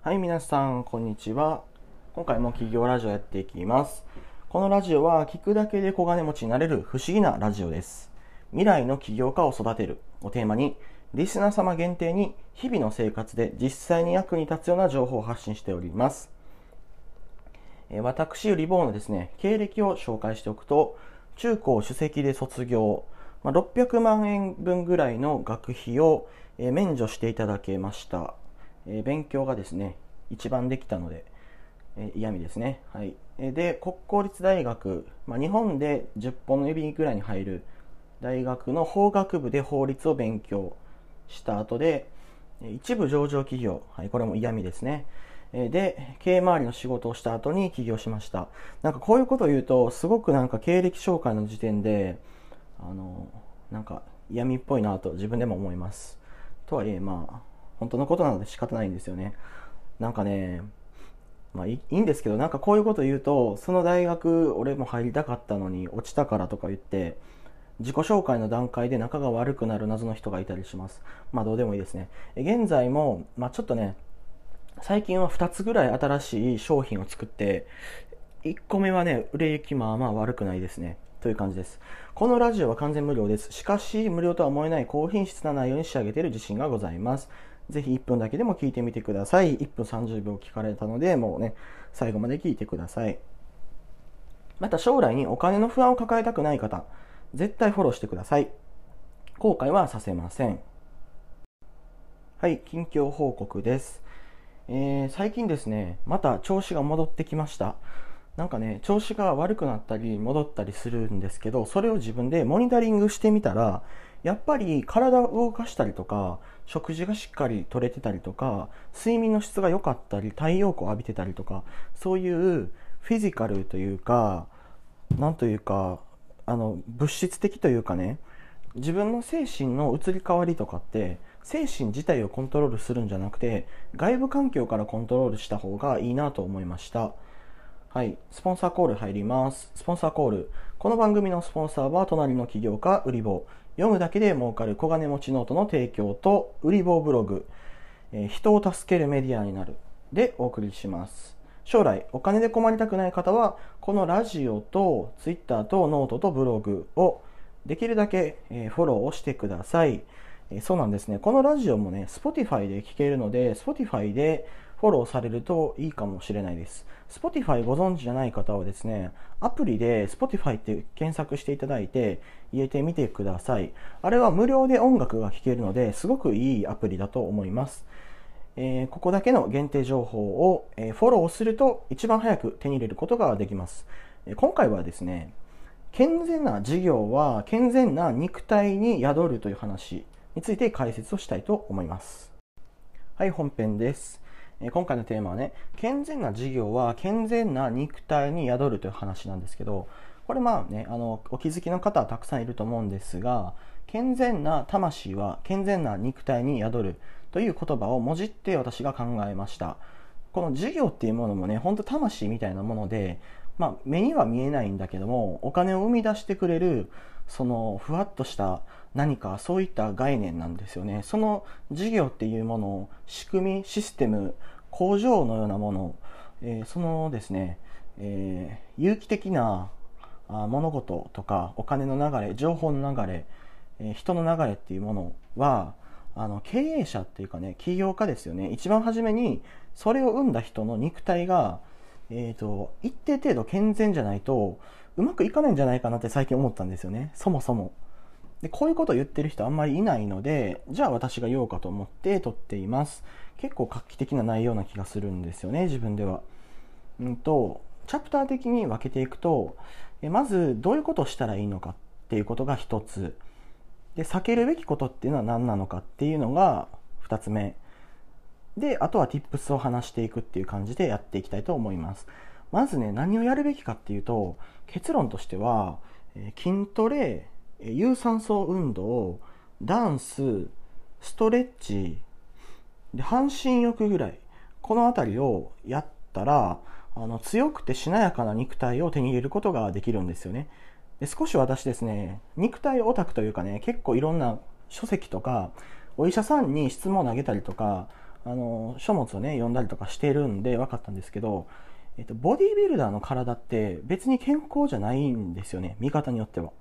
はい、皆さん、こんにちは。今回も企業ラジオやっていきます。このラジオは聞くだけで小金持ちになれる不思議なラジオです。未来の起業家を育てるをテーマに、リスナー様限定に日々の生活で実際に役に立つような情報を発信しております。え私、リボーのですね、経歴を紹介しておくと、中高首席で卒業、ま600万円分ぐらいの学費を免除していただけました。え勉強がですね、一番できたので、え嫌味ですね。はい。で、国公立大学、まあ、日本で10本の指ぐらいに入る大学の法学部で法律を勉強した後で、一部上場企業、はい、これも嫌味ですね。で、経営周りの仕事をした後に起業しました。なんかこういうことを言うと、すごくなんか経歴紹介の時点で、あの、なんか嫌味っぽいなと自分でも思います。とはいえ、まあ、本当のことなので仕方ないんですよね。なんかね、まあいいんですけど、なんかこういうこと言うと、その大学俺も入りたかったのに落ちたからとか言って、自己紹介の段階で仲が悪くなる謎の人がいたりします。まあどうでもいいですね。現在も、まあちょっとね、最近は2つぐらい新しい商品を作って、1個目はね、売れ行きまあまあ悪くないですね。という感じです。このラジオは完全無料です。しかし、無料とは思えない高品質な内容に仕上げている自信がございます。ぜひ1分だけでも聞いてみてください。1分30秒聞かれたので、もうね、最後まで聞いてください。また将来にお金の不安を抱えたくない方、絶対フォローしてください。後悔はさせません。はい、近況報告です。えー、最近ですね、また調子が戻ってきました。なんかね、調子が悪くなったり戻ったりするんですけど、それを自分でモニタリングしてみたら、やっぱり体を動かしたりとか、食事がしっかりとれてたりとか、睡眠の質が良かったり、太陽光を浴びてたりとか、そういうフィジカルというか、なんというか、あの、物質的というかね、自分の精神の移り変わりとかって精神自体をコントロールするんじゃなくて外部環境からコントロールした方がいいなと思いました。はい。スポンサーコール入ります。スポンサーコール。この番組のスポンサーは隣の起業家売り棒読むだけで儲かる小金持ちノートの提供と売り棒ブログ、えー、人を助けるメディアになるでお送りします将来お金で困りたくない方はこのラジオとツイッターとノートとブログをできるだけ、えフォローをしてください。えそうなんですね。このラジオもね、Spotify で聴けるので、Spotify でフォローされるといいかもしれないです。Spotify ご存知じゃない方はですね、アプリで Spotify って検索していただいて入れてみてください。あれは無料で音楽が聴けるので、すごくいいアプリだと思います。えー、ここだけの限定情報を、え、フォローすると一番早く手に入れることができます。え、今回はですね、健全な事業は健全な肉体に宿るという話について解説をしたいと思います。はい、本編です。今回のテーマはね、健全な事業は健全な肉体に宿るという話なんですけど、これまあね、あの、お気づきの方はたくさんいると思うんですが、健全な魂は健全な肉体に宿るという言葉をもじって私が考えました。この事業っていうものもね、ほんと魂みたいなもので、まあ、目には見えないんだけどもお金を生み出してくれるそのふわっとした何かそういった概念なんですよね。その事業っていうものを仕組みシステム工場のようなもの、えー、そのですね、えー、有機的な物事とかお金の流れ情報の流れ、えー、人の流れっていうものはあの経営者っていうかね起業家ですよね。一番初めにそれを生んだ人の肉体がえっ、ー、と、一定程度健全じゃないと、うまくいかないんじゃないかなって最近思ったんですよね。そもそも。で、こういうことを言ってる人あんまりいないので、じゃあ私が言おうかと思って撮っています。結構画期的な内容な気がするんですよね、自分では。うんと、チャプター的に分けていくと、まずどういうことをしたらいいのかっていうことが一つ。で、避けるべきことっていうのは何なのかっていうのが二つ目。で、あとは tips を話していくっていう感じでやっていきたいと思います。まずね、何をやるべきかっていうと、結論としては、筋トレ、有酸素運動、ダンス、ストレッチ、で半身浴ぐらい、この辺りをやったら、あの強くてしなやかな肉体を手に入れることができるんですよね。で少し私ですね、肉体オタクというかね、結構いろんな書籍とか、お医者さんに質問を投げたりとか、あの書物をね読んだりとかしてるんで分かったんですけど、えっと、ボディービルダーの体って別に健康じゃないんですよね。見方によっては。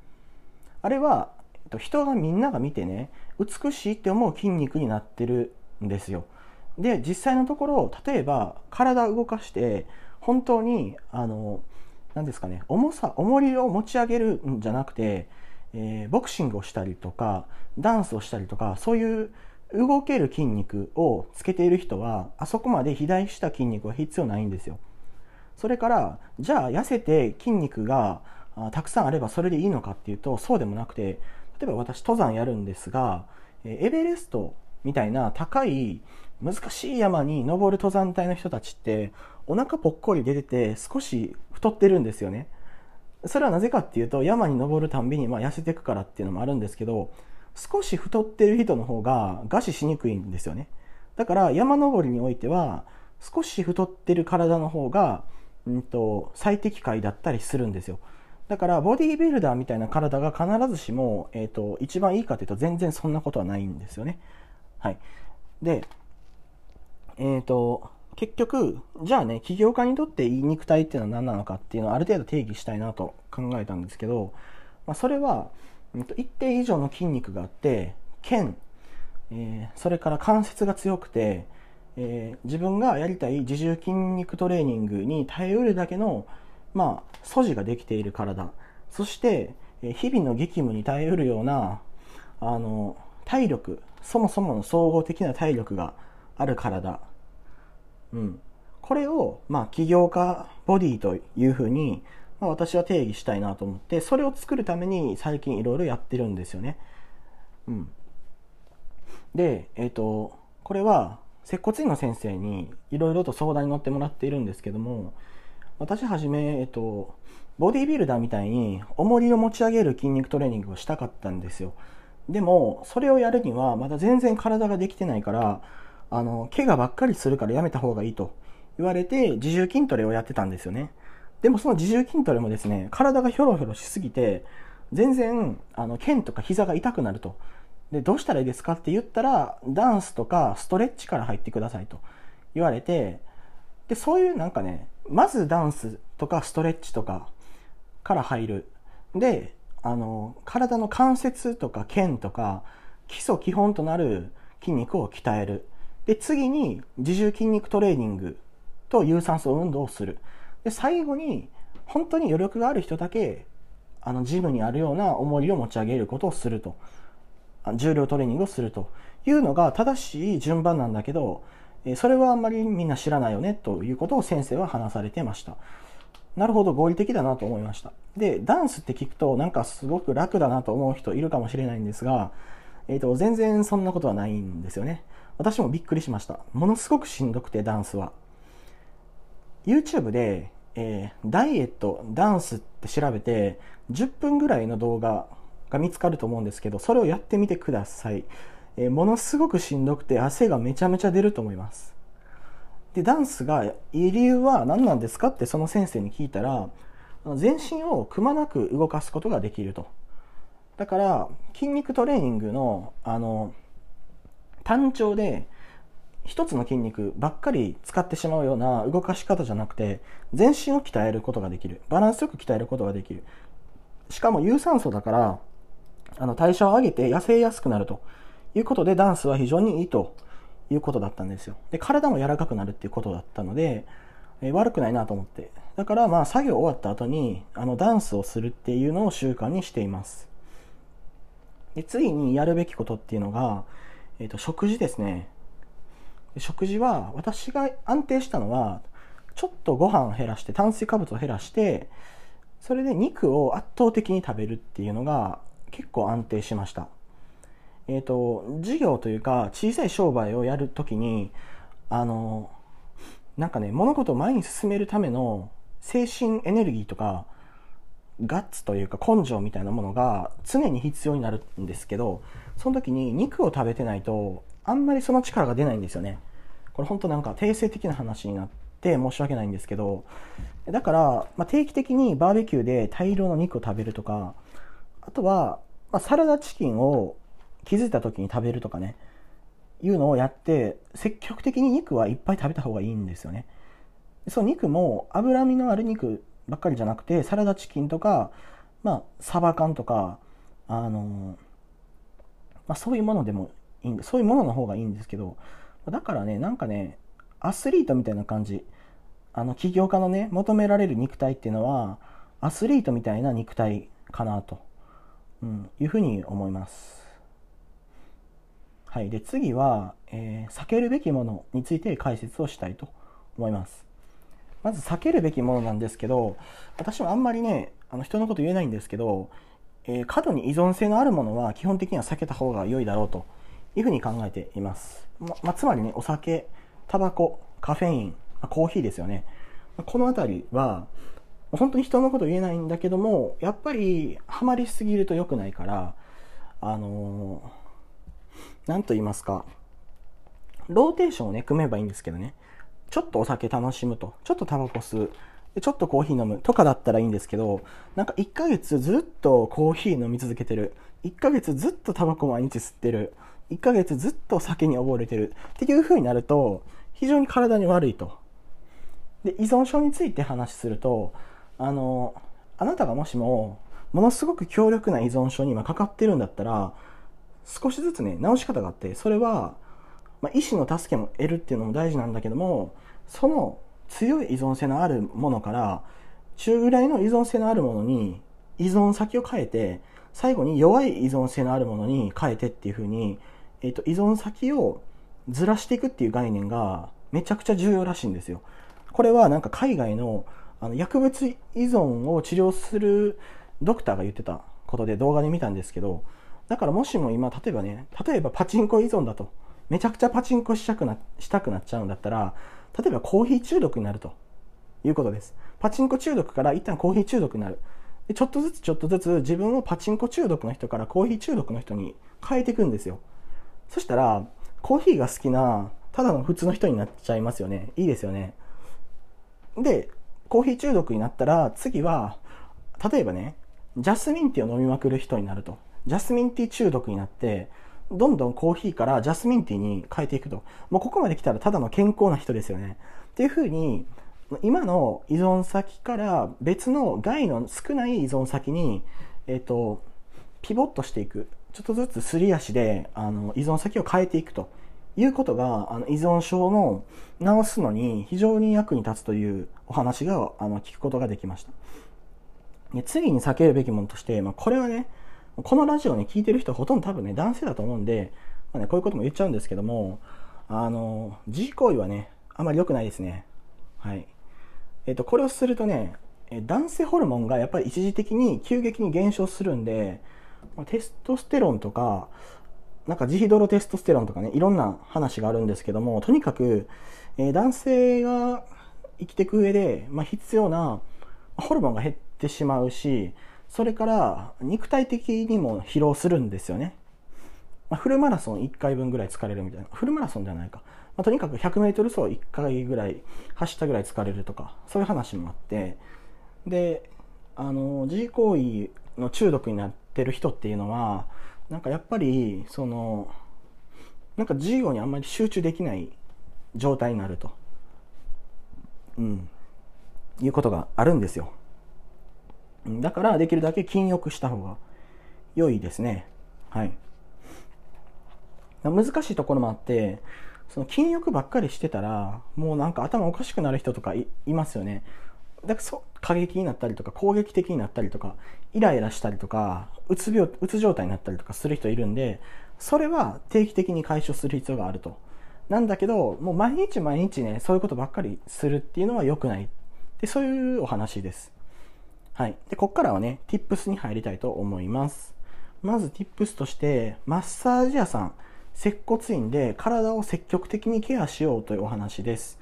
あれは、えっと、人がみんなが見てね美しいって思う筋肉になってるんですよ。で実際のところ例えば体を動かして本当にあの何ですかね重さ重りを持ち上げるんじゃなくて、えー、ボクシングをしたりとかダンスをしたりとかそういう動ける筋肉をつけている人はあそこまで肥大した筋肉は必要ないんですよ。それからじゃあ痩せて筋肉がたくさんあればそれでいいのかっていうとそうでもなくて例えば私登山やるんですがエベレストみたいな高い難しい山に登る登山隊の人たちってお腹ぽっこり出てて少し太ってるんですよね。それはなぜかっていうと山に登るたんびにまあ痩せていくからっていうのもあるんですけど少し太ってる人の方が餓死しにくいんですよね。だから山登りにおいては少し太ってる体の方が、うんと、最適解だったりするんですよ。だからボディービルダーみたいな体が必ずしも、えーと、一番いいかというと全然そんなことはないんですよね。はい。でえっ、ー、と結局じゃあね起業家にとっていい肉体っていうのは何なのかっていうのをある程度定義したいなと考えたんですけど、まあ、それはえー、と一定以上の筋肉があって腱、えー、それから関節が強くて、えー、自分がやりたい自重筋肉トレーニングに耐えうるだけの、まあ、素地ができている体。そして、えー、日々の激務に耐えうるようなあの体力そもそもの総合的な体力がある体、うん、これを、まあ、起業家ボディというふうにまあ、私は定義したいなと思ってそれを作るために最近いろいろやってるんですよね。うん、で、えっ、ー、とこれは接骨院の先生にいろいろと相談に乗ってもらっているんですけども私はじめ、えっ、と、ボディービルダーみたいに重りを持ち上げる筋肉トレーニングをしたかったんですよ。でもそれをやるにはまだ全然体ができてないからあの怪我ばっかりするからやめた方がいいと言われて自重筋トレをやってたんですよね。でもその自重筋トレもですね、体がひょろひょろしすぎて、全然、あの、腱とか膝が痛くなると。で、どうしたらいいですかって言ったら、ダンスとかストレッチから入ってくださいと言われて、で、そういうなんかね、まずダンスとかストレッチとかから入る。で、あの、体の関節とか腱とか、基礎基本となる筋肉を鍛える。で、次に自重筋肉トレーニングと有酸素運動をする。で最後に本当に余力がある人だけあのジムにあるような重りを持ち上げることをすると重量トレーニングをするというのが正しい順番なんだけどそれはあんまりみんな知らないよねということを先生は話されてました。なるほど合理的だなと思いました。でダンスって聞くとなんかすごく楽だなと思う人いるかもしれないんですが、えーと全然そんなことはないんですよね。私もびっくりしました。ものすごくしんどくてダンスは。YouTube でえー、ダイエット、ダンスって調べて、10分ぐらいの動画が見つかると思うんですけど、それをやってみてください。えー、ものすごくしんどくて汗がめちゃめちゃ出ると思います。で、ダンスがいい理由は何なんですか？ってその先生に聞いたら、全身をくまなく動かすことができると。だから、筋肉トレーニングの、あの、単調で、一つの筋肉ばっかり使ってしまうような動かし方じゃなくて、全身を鍛えることができる。バランスよく鍛えることができる。しかも有酸素だから、あの代謝を上げて痩せやすくなるということで、ダンスは非常にいいということだったんですよ。で、体も柔らかくなるっていうことだったので、えー、悪くないなと思って。だからまあ作業終わった後に、あのダンスをするっていうのを習慣にしています。で次にやるべきことっていうのが、えっ、ー、と、食事ですね。食事は私が安定したのはちょっとご飯を減らして炭水化物を減らしてそれで肉を圧倒的に食べるっていうのが結構安定しました。えっ、ー、と事業というか小さい商売をやるときにあのなんかね物事を前に進めるための精神エネルギーとかガッツというか根性みたいなものが常に必要になるんですけどその時に肉を食べてないとあんまりその力が出ないんですよね。これ本当なんか定性的な話になって申し訳ないんですけど、だから、まあ、定期的にバーベキューで大量の肉を食べるとか、あとは、まあ、サラダチキンを気づいた時に食べるとかね、いうのをやって積極的に肉はいっぱい食べた方がいいんですよね。その肉も脂身のある肉ばっかりじゃなくてサラダチキンとかまあサバ缶とかあのまあ、そういうものでもいいんでそういうものの方がいいんですけどだからねなんかねアスリートみたいな感じ。あの起業家のね求められる肉体っていうのはアスリートみたいな肉体かなと、うん、いうふうに思います。はい、で次は、えー、避けるべきものについて解説をしたいと思います。まず避けるべきものなんですけど私はあんまりねあの人のこと言えないんですけど、えー、過度に依存性のあるものは基本的には避けた方が良いだろうというふうに考えています、ままつまりねお酒タバコカフェインコーヒーですよね。この辺りは本当に人のこと言えないんだけどもやっぱりハマりすぎると良くないからあのー何と言いますか、ローテーションをね、組めばいいんですけどね、ちょっとお酒楽しむと、ちょっとタバコ吸う、ちょっとコーヒー飲むとかだったらいいんですけど、なんか1ヶ月ずっとコーヒー飲み続けてる、1ヶ月ずっとタバコ毎日吸ってる、1ヶ月ずっと酒に溺れてる。っていう風になると、非常に体に悪いと。で、依存症について話すると、あの、あなたがもしも、ものすごく強力な依存症に今かかってるんだったら、少しずつね、直し方があって、それは、まあ、医師の助けも得るっていうのも大事なんだけども、その強い依存性のあるものから、中ぐらいの依存性のあるものに依存先を変えて、最後に弱い依存性のあるものに変えてっていう風に、えっ、ー、と、依存先をずらしていくっていう概念がめちゃくちゃ重要らしいんですよ。これはなんか海外のあの薬物依存を治療するドクターが言ってたことで動画で見たんですけど、だからもしも今、例えばね、例えばパチンコ依存だと、めちゃくちゃパチンコしたくなしたくなっちゃうんだったら、例えばコーヒー中毒になるということです。パチンコ中毒から一旦コーヒー中毒になる。でちょっとずつちょっとずつ自分をパチンコ中毒の人からコーヒー中毒の人に変えていくんですよ。そしたら、コーヒーが好きな、ただの普通の人になっちゃいますよね。いいですよね。で、コーヒー中毒になったら、次は、例えばね、ジャスミンティーを飲みまくる人になると。ジャスミンティー中毒になって、どんどんコーヒーからジャスミンティーに変えていくと。もうここまで来たらただの健康な人ですよね。っていうふうに、今の依存先から別の害の少ない依存先に、えっ、ー、と、ピボットしていく。ちょっとずつすり足であの依存先を変えていくということがあの依存症の治すのに非常に役に立つというお話があの聞くことができました。で次に避けるべきものとして、まあ、これはね、このラジオに聞いてる人ほとんど多分ね、男性だと思うんで、まあね、こういうことも言っちゃうんですけども、あの、自慰行為はね、あまり良くないですね。はい。えっ、と、これをするとね、男性ホルモンがやっぱり一時的に急激に減少するんでま、テストステロンとか、なんかジヒドロテストステロンとかね、いろんな話があるんですけども、とにかく、えー、男性が生きていく上で、まあ、必要なホルモンが減ってしまうし、それから肉体的にも疲労するんですよね。まあ、フルマラソン1回分ぐらい疲れるみたいな。フルマラソンじゃないか。まあ、とにかく100メートル走1回ぐらい走ったぐらい疲れるとか、そういう話もあって、で、あの、自慰行為の中毒になってる人っていうのは、なんかやっぱり、その、なんか授業にあんまり集中できない状態になると。うん。いうことがあるんですよ。だからできるだけ禁欲した方が良いですね。はい。難しいところもあって、その禁欲ばっかりしてたら、もうなんか頭おかしくなる人とかいますよね。だからそ過激になったりとか、攻撃的になったりとか、イライラしたりとか、うつ病、うつ状態になったりとかする人いるんで、それは定期的に解消する必要があると。なんだけど、もう毎日毎日ね、そういうことばっかりするっていうのは良くない。で、そういうお話です。はい。で、こっからはね、tips に入りたいと思います。まず tips として、マッサージ屋さん、接骨院で体を積極的にケアしようというお話です。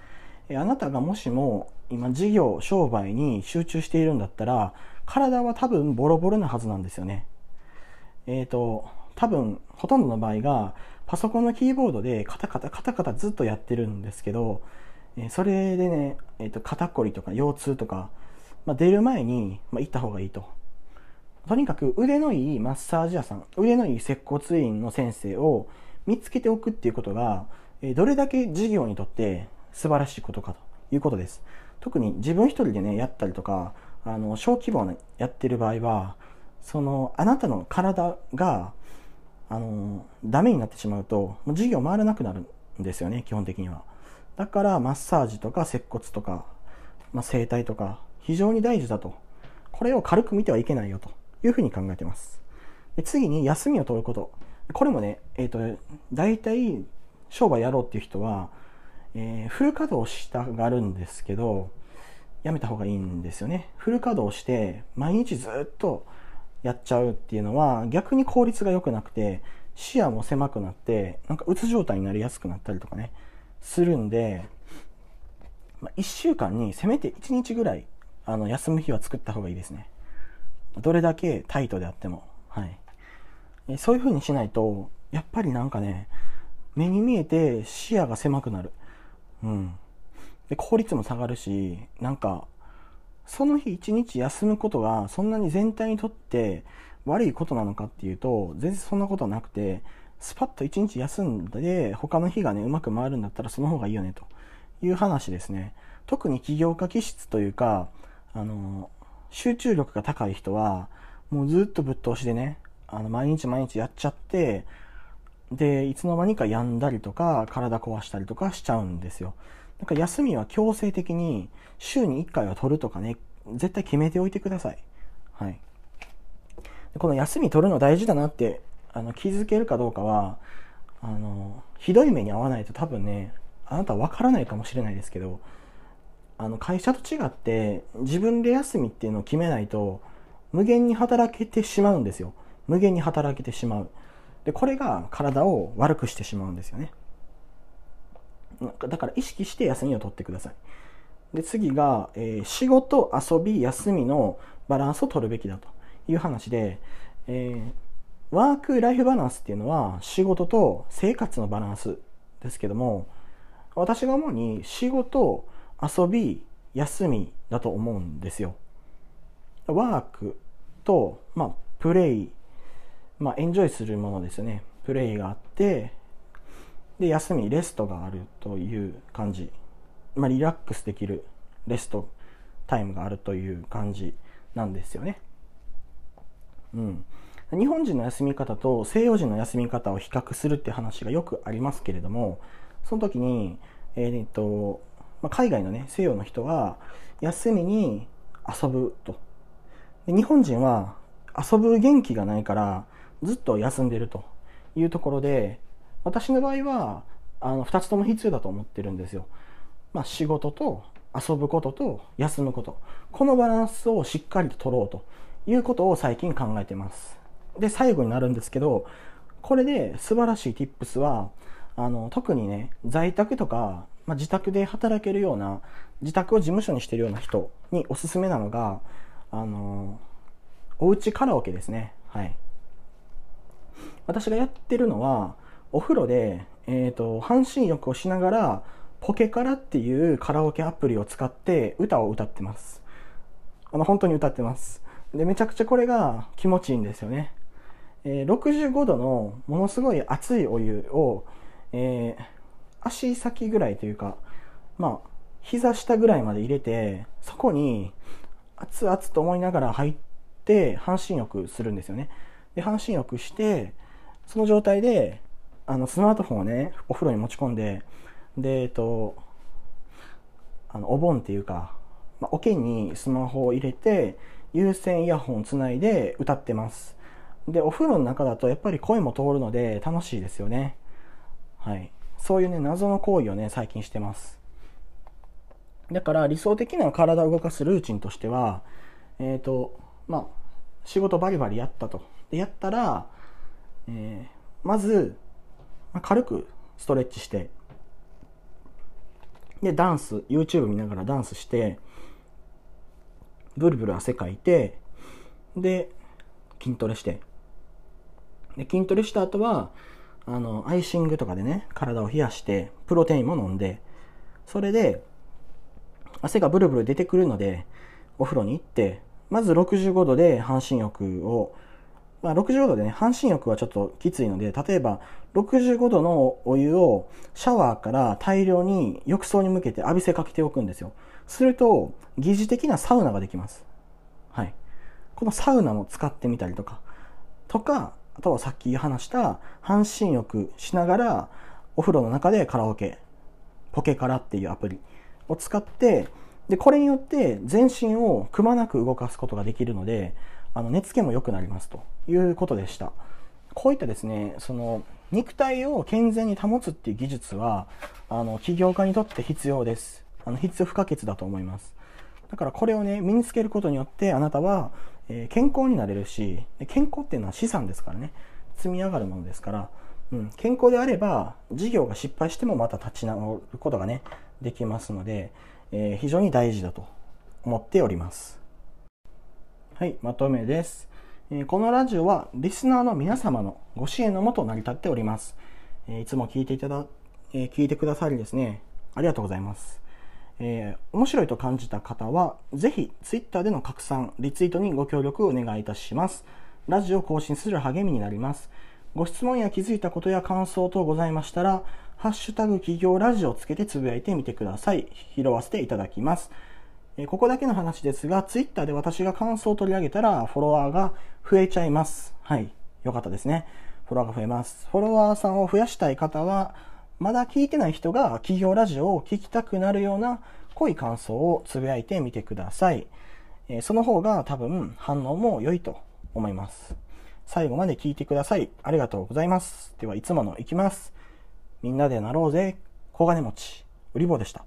あなたがもしも今事業、商売に集中しているんだったら、体は多分ボロボロなはずなんですよね。えっ、ー、と、多分ほとんどの場合がパソコンのキーボードでカタカタカタカタずっとやってるんですけど、それでね、えっ、ー、と肩こりとか腰痛とかまあ、出る前に、まあ、行った方がいいと。とにかく腕のいいマッサージ屋さん、腕のいい接骨院の先生を見つけておくっていうことが、どれだけ事業にとって素晴らしいことかということです。特に自分一人でね、やったりとか、あの、小規模なやってる場合は、その、あなたの体が、あの、ダメになってしまうと、もう事業回らなくなるんですよね、基本的には。だから、マッサージとか接骨とか、まあ、整体とか、非常に大事だと。これを軽く見てはいけないよというふうに考えてます。で次に、休みを取ること。これもね、えっ、ー、と、大体、商売やろうっていう人は、えー、フル稼働したがるんですけど、やめた方がいいんですよね。フル稼働して、毎日ずっとやっちゃうっていうのは、逆に効率が良くなくて、視野も狭くなって、なんかうつ状態になりやすくなったりとかね、するんで、まあ、1週間にせめて1日ぐらい、あの、休む日は作った方がいいですね。どれだけタイトであっても。はい。そういう風にしないと、やっぱりなんかね、目に見えて視野が狭くなる。うん。で、効率も下がるし、なんか、その日一日休むことがそんなに全体にとって悪いことなのかっていうと、全然そんなことはなくて、スパッと一日休んで、他の日がね、うまく回るんだったらその方がいいよね、という話ですね。特に起業家気質というか、あの、集中力が高い人は、もうずっとぶっ通しでね、あの、毎日毎日やっちゃって、で、いつの間にか病んだりとか、体壊したりとかしちゃうんですよ。だか休みは強制的に週に1回は取るとかね、絶対決めておいてください。はい。この休み取るの大事だなってあの気づけるかどうかは、あの、ひどい目に遭わないと多分ね、あなたは分からないかもしれないですけど、あの会社と違って自分で休みっていうのを決めないと無限に働けてしまうんですよ。無限に働けてしまう。で、これが体を悪くしてしまうんですよね。だから意識して休みを取ってください。で、次が、えー、仕事、遊び、休みのバランスを取るべきだという話で、えー、ワークライフバランスっていうのは仕事と生活のバランスですけども、私が主に仕事、遊び、休みだと思うんですよ。ワークと、まあ、プレイ、まあ、エンジョイするものですよね。プレイがあって、で、休み、レストがあるという感じ。まあ、リラックスできるレストタイムがあるという感じなんですよね。うん。日本人の休み方と西洋人の休み方を比較するって話がよくありますけれども、その時に、えー、っと、まあ、海外のね、西洋の人は、休みに遊ぶと。日本人は遊ぶ元気がないから、ずっと休んでるというところで、私の場合は、あの、二つとも必要だと思ってるんですよ。まあ、仕事と遊ぶことと休むこと。このバランスをしっかりと取ろうということを最近考えてます。で、最後になるんですけど、これで素晴らしい tips は、あの、特にね、在宅とか、まあ、自宅で働けるような、自宅を事務所にしてるような人におすすめなのが、あの、おうちカラオケですね。はい。私がやってるのは、お風呂で、えっ、ー、と、半身浴をしながら、ポケカラっていうカラオケアプリを使って歌を歌ってます。あの、本当に歌ってます。で、めちゃくちゃこれが気持ちいいんですよね。えー、65度のものすごい熱いお湯を、えー、足先ぐらいというか、まあ、膝下ぐらいまで入れて、そこに熱々と思いながら入って半身浴するんですよね。で、半身浴して、その状態であの、スマートフォンをね、お風呂に持ち込んで、で、えっと、あの、お盆っていうか、まあ、桶にスマホを入れて、有線イヤホンをつないで歌ってます。で、お風呂の中だとやっぱり声も通るので楽しいですよね。はい。そういうね、謎の行為をね、最近してます。だから理想的な体を動かすルーチンとしては、えっ、ー、と、まあ、仕事バリバリやったと。で、やったら、えー、まず、まあ、軽くストレッチして、で、ダンス、YouTube 見ながらダンスして、ブルブル汗かいて、で、筋トレして、で、筋トレした後は、あの、アイシングとかでね、体を冷やして、プロテインも飲んで、それで、汗がブルブル出てくるので、お風呂に行って、まず65度で半身浴を、まあ、65度でね、半身浴はちょっときついので、例えば65度のお湯をシャワーから大量に浴槽に向けて浴びせかけておくんですよ。すると、疑似的なサウナができます。はい。このサウナも使ってみたりとか、とか、あとはさっき話した半身浴しながらお風呂の中でカラオケ、ポケカラっていうアプリを使って、で、これによって全身をくまなく動かすことができるので、あの、寝つけも良くなりますということでした。こういったですね、その、肉体を健全に保つっていう技術は、あの、起業家にとって必要です。あの、必要不可欠だと思います。だからこれをね、身につけることによって、あなたは、えー、健康になれるし、健康っていうのは資産ですからね、積み上がるものですから、うん、健康であれば、事業が失敗してもまた立ち直ることがね、できますので、えー、非常に大事だと思っております。はい、まとめです。このラジオはリスナーの皆様のご支援のもと成り立っております。いつも聞いていただ、聞いてくださりですね、ありがとうございます。え面白いと感じた方は、ぜひ Twitter での拡散、リツイートにご協力をお願いいたします。ラジオを更新する励みになります。ご質問や気づいたことや感想等ございましたら、ハッシュタグ企業ラジオをつけてつぶやいてみてください。拾わせていただきます。えここだけの話ですが、ツイッターで私が感想を取り上げたら、フォロワーが増えちゃいます。はい。よかったですね。フォロワーが増えます。フォロワーさんを増やしたい方は、まだ聞いてない人が企業ラジオを聞きたくなるような濃い感想をつぶやいてみてください。えその方が多分反応も良いと思います。最後まで聞いてください。ありがとうございます。では、いつものいきます。みんなでなろうぜ。小金持ち。売り棒でした。